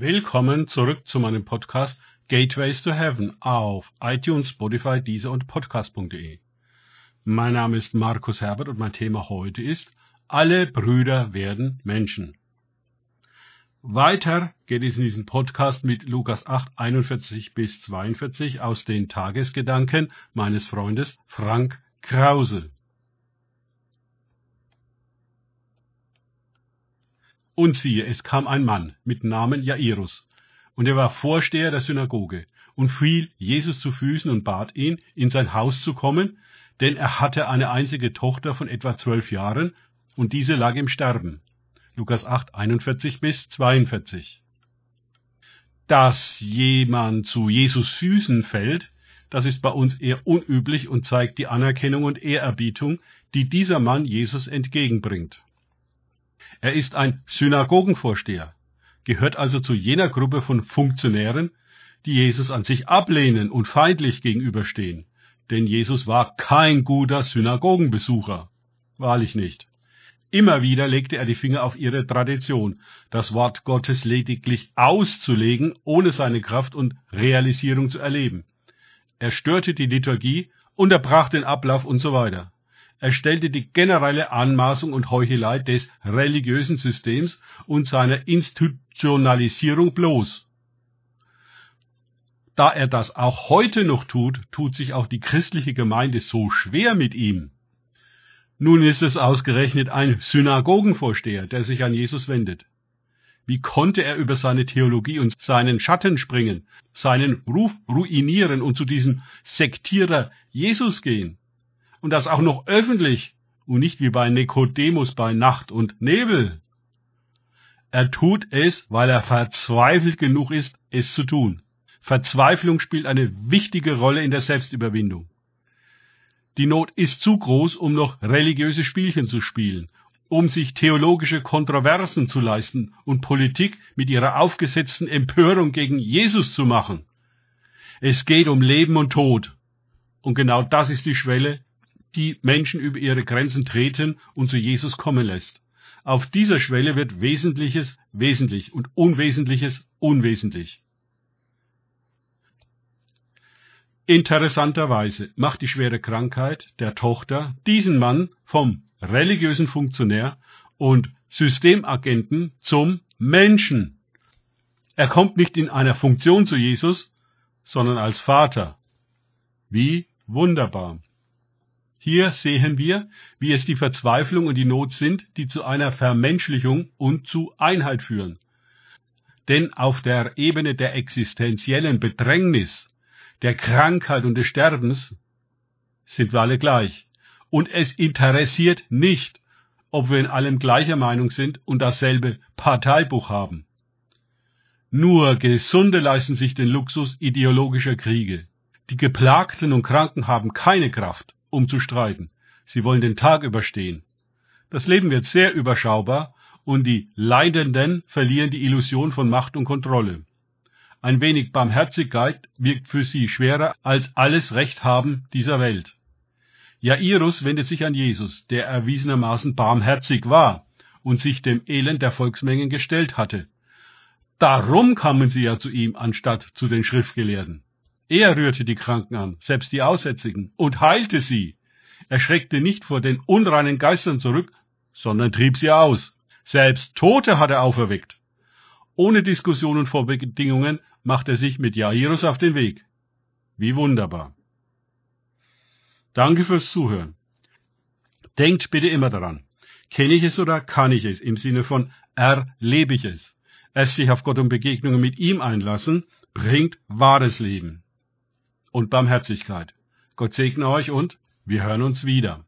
Willkommen zurück zu meinem Podcast Gateways to Heaven auf iTunes, Spotify, Deezer und Podcast.de. Mein Name ist Markus Herbert und mein Thema heute ist Alle Brüder werden Menschen. Weiter geht es in diesem Podcast mit Lukas 8, 41 bis 42 aus den Tagesgedanken meines Freundes Frank Krause. Und siehe, es kam ein Mann mit Namen Jairus, und er war Vorsteher der Synagoge, und fiel Jesus zu Füßen und bat ihn, in sein Haus zu kommen, denn er hatte eine einzige Tochter von etwa zwölf Jahren, und diese lag im Sterben. Lukas 8, 41 bis 42. Dass jemand zu Jesus Füßen fällt, das ist bei uns eher unüblich und zeigt die Anerkennung und Ehrerbietung, die dieser Mann Jesus entgegenbringt. Er ist ein Synagogenvorsteher, gehört also zu jener Gruppe von Funktionären, die Jesus an sich ablehnen und feindlich gegenüberstehen. Denn Jesus war kein guter Synagogenbesucher. Wahrlich nicht. Immer wieder legte er die Finger auf ihre Tradition, das Wort Gottes lediglich auszulegen, ohne seine Kraft und Realisierung zu erleben. Er störte die Liturgie, unterbrach den Ablauf und so weiter. Er stellte die generelle Anmaßung und Heuchelei des religiösen Systems und seiner Institutionalisierung bloß. Da er das auch heute noch tut, tut sich auch die christliche Gemeinde so schwer mit ihm. Nun ist es ausgerechnet ein Synagogenvorsteher, der sich an Jesus wendet. Wie konnte er über seine Theologie und seinen Schatten springen, seinen Ruf ruinieren und zu diesem Sektierer Jesus gehen? Und das auch noch öffentlich und nicht wie bei Nikodemus bei Nacht und Nebel. Er tut es, weil er verzweifelt genug ist, es zu tun. Verzweiflung spielt eine wichtige Rolle in der Selbstüberwindung. Die Not ist zu groß, um noch religiöse Spielchen zu spielen, um sich theologische Kontroversen zu leisten und Politik mit ihrer aufgesetzten Empörung gegen Jesus zu machen. Es geht um Leben und Tod. Und genau das ist die Schwelle, die Menschen über ihre Grenzen treten und zu Jesus kommen lässt. Auf dieser Schwelle wird Wesentliches wesentlich und Unwesentliches unwesentlich. Interessanterweise macht die schwere Krankheit der Tochter diesen Mann vom religiösen Funktionär und Systemagenten zum Menschen. Er kommt nicht in einer Funktion zu Jesus, sondern als Vater. Wie wunderbar. Hier sehen wir, wie es die Verzweiflung und die Not sind, die zu einer Vermenschlichung und zu Einheit führen. Denn auf der Ebene der existenziellen Bedrängnis, der Krankheit und des Sterbens sind wir alle gleich. Und es interessiert nicht, ob wir in allem gleicher Meinung sind und dasselbe Parteibuch haben. Nur Gesunde leisten sich den Luxus ideologischer Kriege. Die Geplagten und Kranken haben keine Kraft, um zu streiten. Sie wollen den Tag überstehen. Das Leben wird sehr überschaubar und die Leidenden verlieren die Illusion von Macht und Kontrolle. Ein wenig Barmherzigkeit wirkt für sie schwerer als alles Recht haben dieser Welt. Jairus wendet sich an Jesus, der erwiesenermaßen barmherzig war und sich dem Elend der Volksmengen gestellt hatte. Darum kamen sie ja zu ihm anstatt zu den Schriftgelehrten. Er rührte die Kranken an, selbst die Aussätzigen, und heilte sie. Er schreckte nicht vor den unreinen Geistern zurück, sondern trieb sie aus. Selbst Tote hat er auferweckt. Ohne Diskussion und Vorbedingungen macht er sich mit Jairus auf den Weg. Wie wunderbar. Danke fürs Zuhören. Denkt bitte immer daran. Kenne ich es oder kann ich es? Im Sinne von erlebe ich es. Es sich auf Gott und Begegnungen mit ihm einlassen, bringt wahres Leben und Barmherzigkeit. Gott segne euch und wir hören uns wieder.